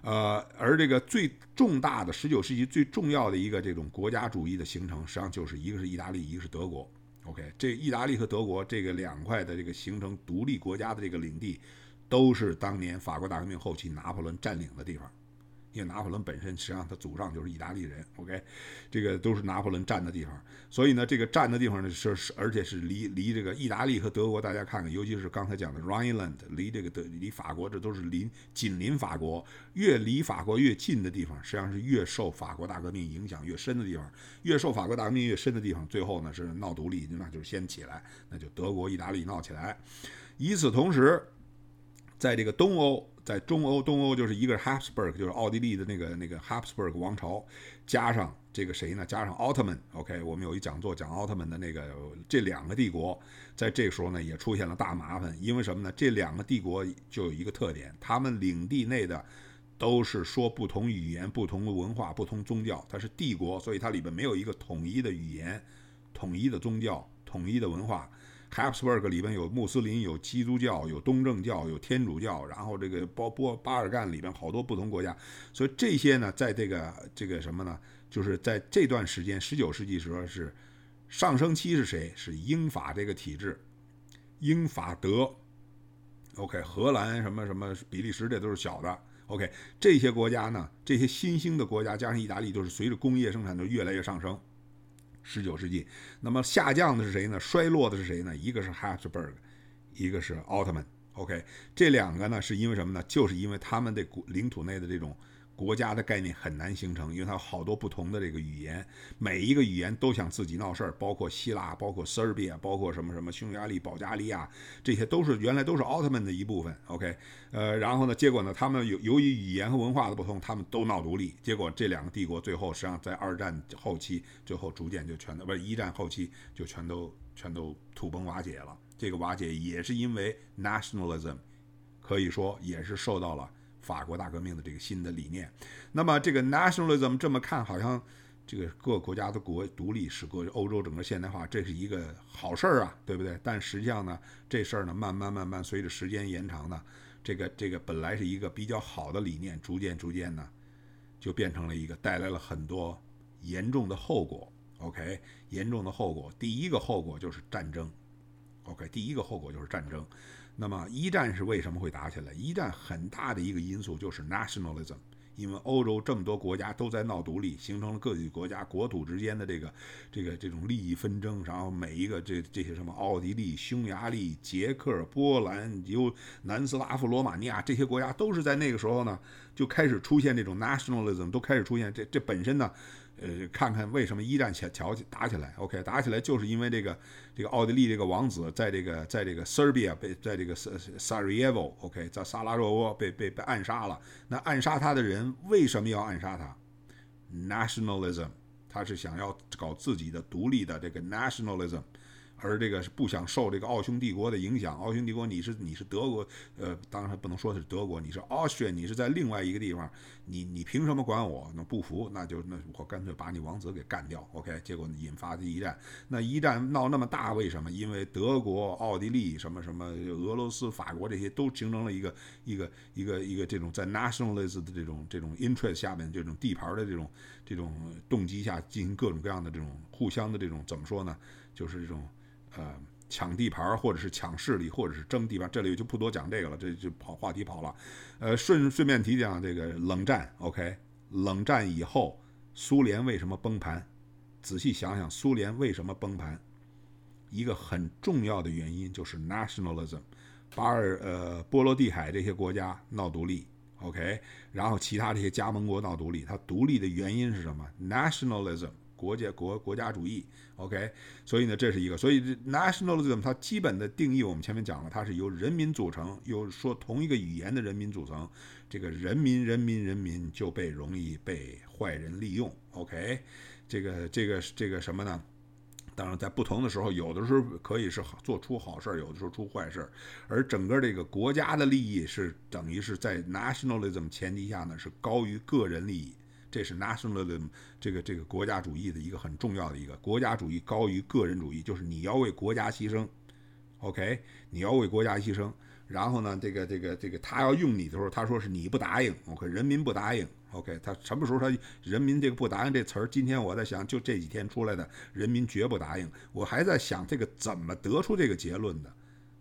呃，而这个最重大的十九世纪最重要的一个这种国家主义的形成，实际上就是一个是意大利，一个是德国。OK，这意大利和德国这个两块的这个形成独立国家的这个领地，都是当年法国大革命后期拿破仑占领的地方。因为拿破仑本身实际上他祖上就是意大利人，OK，这个都是拿破仑占的地方，所以呢，这个占的地方呢是是，而且是离离这个意大利和德国，大家看看，尤其是刚才讲的 Rhineland，离这个德离法国这都是邻紧邻法国，越离法国越近的地方，实际上是越受法国大革命影响越深的地方，越受法国大革命越深的地方，最后呢是闹独立，那就是先起来，那就德国、意大利闹起来，与此同时，在这个东欧。在中欧、东欧就是一个 Habsburg，就是奥地利的那个那个 Habsburg 王朝，加上这个谁呢？加上奥特曼。OK，我们有一讲座讲奥特曼的那个这两个帝国，在这个时候呢也出现了大麻烦，因为什么呢？这两个帝国就有一个特点，他们领地内的都是说不同语言、不同的文化、不同宗教，它是帝国，所以它里边没有一个统一的语言、统一的宗教、统一的文化。Habsburg 里边有穆斯林，有基督教，有东正教，有天主教，然后这个波波巴尔干里边好多不同国家，所以这些呢，在这个这个什么呢？就是在这段时间，十九世纪时候是上升期是谁？是英法这个体制，英法德。OK，荷兰什么什么比利时这都是小的。OK，这些国家呢，这些新兴的国家加上意大利，就是随着工业生产的越来越上升。十九世纪，那么下降的是谁呢？衰落的是谁呢？一个是 Habsburg，一个是奥特曼。OK，这两个呢，是因为什么呢？就是因为他们的领土内的这种。国家的概念很难形成，因为它有好多不同的这个语言，每一个语言都想自己闹事儿，包括希腊，包括 Serbia，包括什么什么匈牙利、保加利亚，这些都是原来都是奥特曼的一部分。OK，呃，然后呢，结果呢，他们由由于语言和文化的不同，他们都闹独立，结果这两个帝国最后实际上在二战后期，最后逐渐就全都不是一战后期就全都全都土崩瓦解了。这个瓦解也是因为 nationalism，可以说也是受到了。法国大革命的这个新的理念，那么这个 nationalism 这么看，好像这个各国家的国独立，使各欧洲整个现代化，这是一个好事儿啊，对不对？但实际上呢，这事儿呢，慢慢慢慢随着时间延长呢，这个这个本来是一个比较好的理念，逐渐逐渐呢，就变成了一个带来了很多严重的后果。OK，严重的后果，第一个后果就是战争。OK，第一个后果就是战争。那么一战是为什么会打起来？一战很大的一个因素就是 nationalism，因为欧洲这么多国家都在闹独立，形成了各自国家国土之间的这个这个这种利益纷争。然后每一个这这些什么奥地利、匈牙利、捷克、波兰、有南斯拉夫、罗马尼亚这些国家都是在那个时候呢就开始出现这种 nationalism，都开始出现。这这本身呢。呃，看看为什么一战前挑起打起来？OK，打起来就是因为这个这个奥地利这个王子在这个在这个 Serbia 被在这个 Sarajevo，OK，在萨拉热窝被被被暗杀了。那暗杀他的人为什么要暗杀他？Nationalism，他是想要搞自己的独立的这个 nationalism。而这个是不想受这个奥匈帝国的影响。奥匈帝国，你是你是德国，呃，当然不能说是德国，你是 Austria，你是在另外一个地方，你你凭什么管我？那不服，那就那我干脆把你王子给干掉。OK，结果引发的一战，那一战闹那么大，为什么？因为德国、奥地利、什么什么俄罗斯、法国这些都形成了一个一个一个一个这种在 nationalist 的这种这种 interest 下面这种地盘的这种这种动机下进行各种各样的这种互相的这种怎么说呢？就是这种。呃，抢地盘或者是抢势力，或者是争地盘，这里就不多讲这个了，这就跑话题跑了。呃，顺顺便提讲这个冷战，OK，冷战以后苏联为什么崩盘？仔细想想，苏联为什么崩盘？一个很重要的原因就是 nationalism，巴尔呃波罗的海这些国家闹独立，OK，然后其他这些加盟国闹独立，它独立的原因是什么？nationalism。国家国国家主义，OK，所以呢，这是一个，所以 nationalism 它基本的定义，我们前面讲了，它是由人民组成，由说同一个语言的人民组成，这个人民人民人民就被容易被坏人利用，OK，这个这个这个什么呢？当然，在不同的时候，有的时候可以是好做出好事儿，有的时候出坏事儿，而整个这个国家的利益是等于是在 nationalism 前提下呢，是高于个人利益。这是 nationalism 这个这个国家主义的一个很重要的一个国家主义高于个人主义，就是你要为国家牺牲，OK，你要为国家牺牲。然后呢，这个这个这个他要用你的时候，他说是你不答应，OK，人民不答应，OK，他什么时候他人民这个不答应这词儿？今天我在想，就这几天出来的，人民绝不答应。我还在想这个怎么得出这个结论的？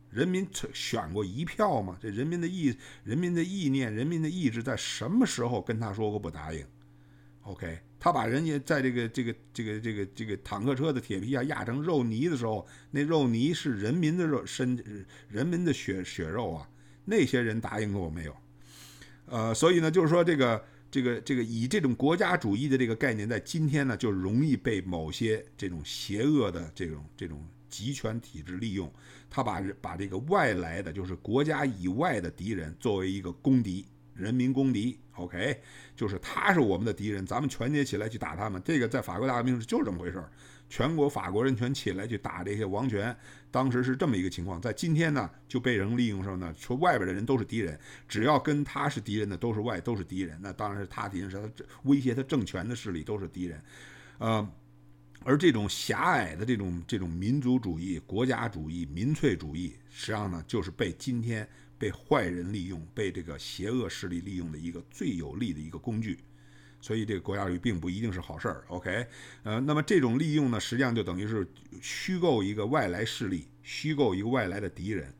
人民选过一票吗？这人民的意人民的意念、人民的意志在什么时候跟他说过不答应？OK，他把人家在这个这个这个这个这个坦克车的铁皮下压成肉泥的时候，那肉泥是人民的肉身，人民的血血肉啊。那些人答应过我没有？呃，所以呢，就是说这个这个这个以这种国家主义的这个概念，在今天呢，就容易被某些这种邪恶的这种这种集权体制利用。他把把这个外来的，就是国家以外的敌人作为一个公敌。人民公敌，OK，就是他是我们的敌人，咱们团结起来去打他们。这个在法国大革命是就是这么回事儿，全国法国人全起来去打这些王权，当时是这么一个情况。在今天呢，就被人利用上呢？说外边的人都是敌人，只要跟他是敌人的都是外都是敌人。那当然是他敌人，是他威胁他政权的势力都是敌人。呃，而这种狭隘的这种这种民族主义、国家主义、民粹主义，实际上呢，就是被今天。被坏人利用，被这个邪恶势力利用的一个最有力的一个工具。所以这个国家主义并不一定是好事儿。OK，呃，那么这种利用呢，实际上就等于是虚构一个外来势力，虚构一个外来的敌人，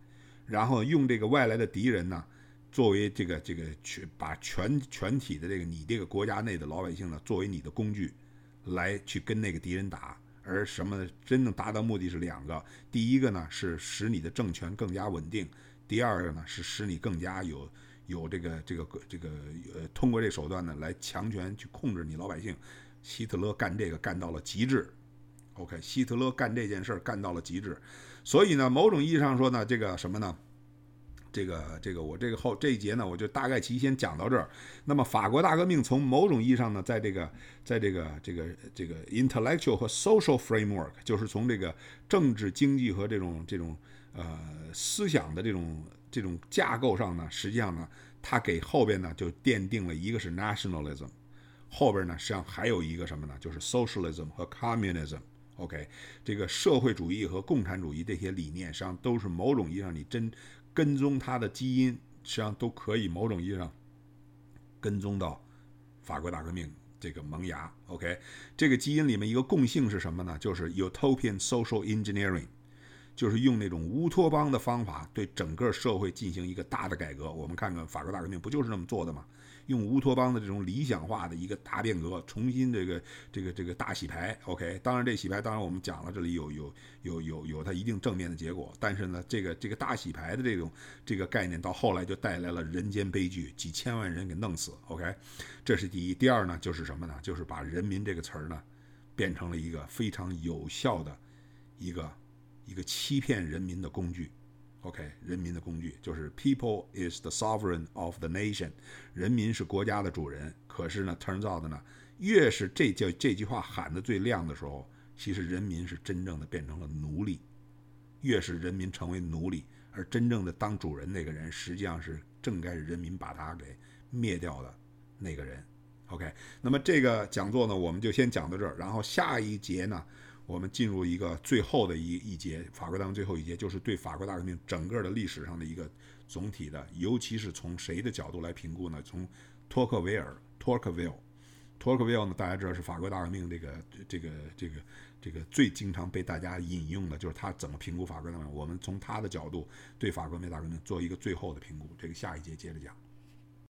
然后用这个外来的敌人呢，作为这个这个全把全全体的这个你这个国家内的老百姓呢，作为你的工具，来去跟那个敌人打。而什么真正达到目的是两个，第一个呢是使你的政权更加稳定，第二个呢是使你更加有有这个这个这个呃通过这手段呢来强权去控制你老百姓。希特勒干这个干到了极致，OK，希特勒干这件事儿干到了极致，所以呢，某种意义上说呢，这个什么呢？这个这个我这个后这一节呢，我就大概其先讲到这儿。那么法国大革命从某种意义上呢，在这个在这个这个这个 intellectual 和 social framework，就是从这个政治、经济和这种这种呃思想的这种这种架构上呢，实际上呢，它给后边呢就奠定了一个是 nationalism，后边呢实际上还有一个什么呢？就是 socialism 和 communism。OK，这个社会主义和共产主义这些理念，实际上都是某种意义上你真。跟踪它的基因，实际上都可以某种意义上跟踪到法国大革命这个萌芽。OK，这个基因里面一个共性是什么呢？就是 utopian social engineering，就是用那种乌托邦的方法对整个社会进行一个大的改革。我们看看法国大革命不就是那么做的吗？用乌托邦的这种理想化的一个大变革，重新这个这个这个大洗牌，OK。当然这洗牌，当然我们讲了，这里有有有有有它一定正面的结果。但是呢，这个这个大洗牌的这种这个概念，到后来就带来了人间悲剧，几千万人给弄死，OK。这是第一。第二呢，就是什么呢？就是把人民这个词儿呢，变成了一个非常有效的一个一个欺骗人民的工具。OK，人民的工具就是 People is the sovereign of the nation，人民是国家的主人。可是呢，turns out 呢，越是这叫这句话喊得最亮的时候，其实人民是真正的变成了奴隶。越是人民成为奴隶，而真正的当主人那个人，实际上是正该是人民把他给灭掉的那个人。OK，那么这个讲座呢，我们就先讲到这儿，然后下一节呢。我们进入一个最后的一一节，法国大革命最后一节，就是对法国大革命整个的历史上的一个总体的，尤其是从谁的角度来评估呢？从托克维尔 （Tocqueville）。Tocqueville 呢，大家知道是法国大革命这个这个这个这个最经常被大家引用的，就是他怎么评估法国大革命。我们从他的角度对法国大革命做一个最后的评估。这个下一节接着讲。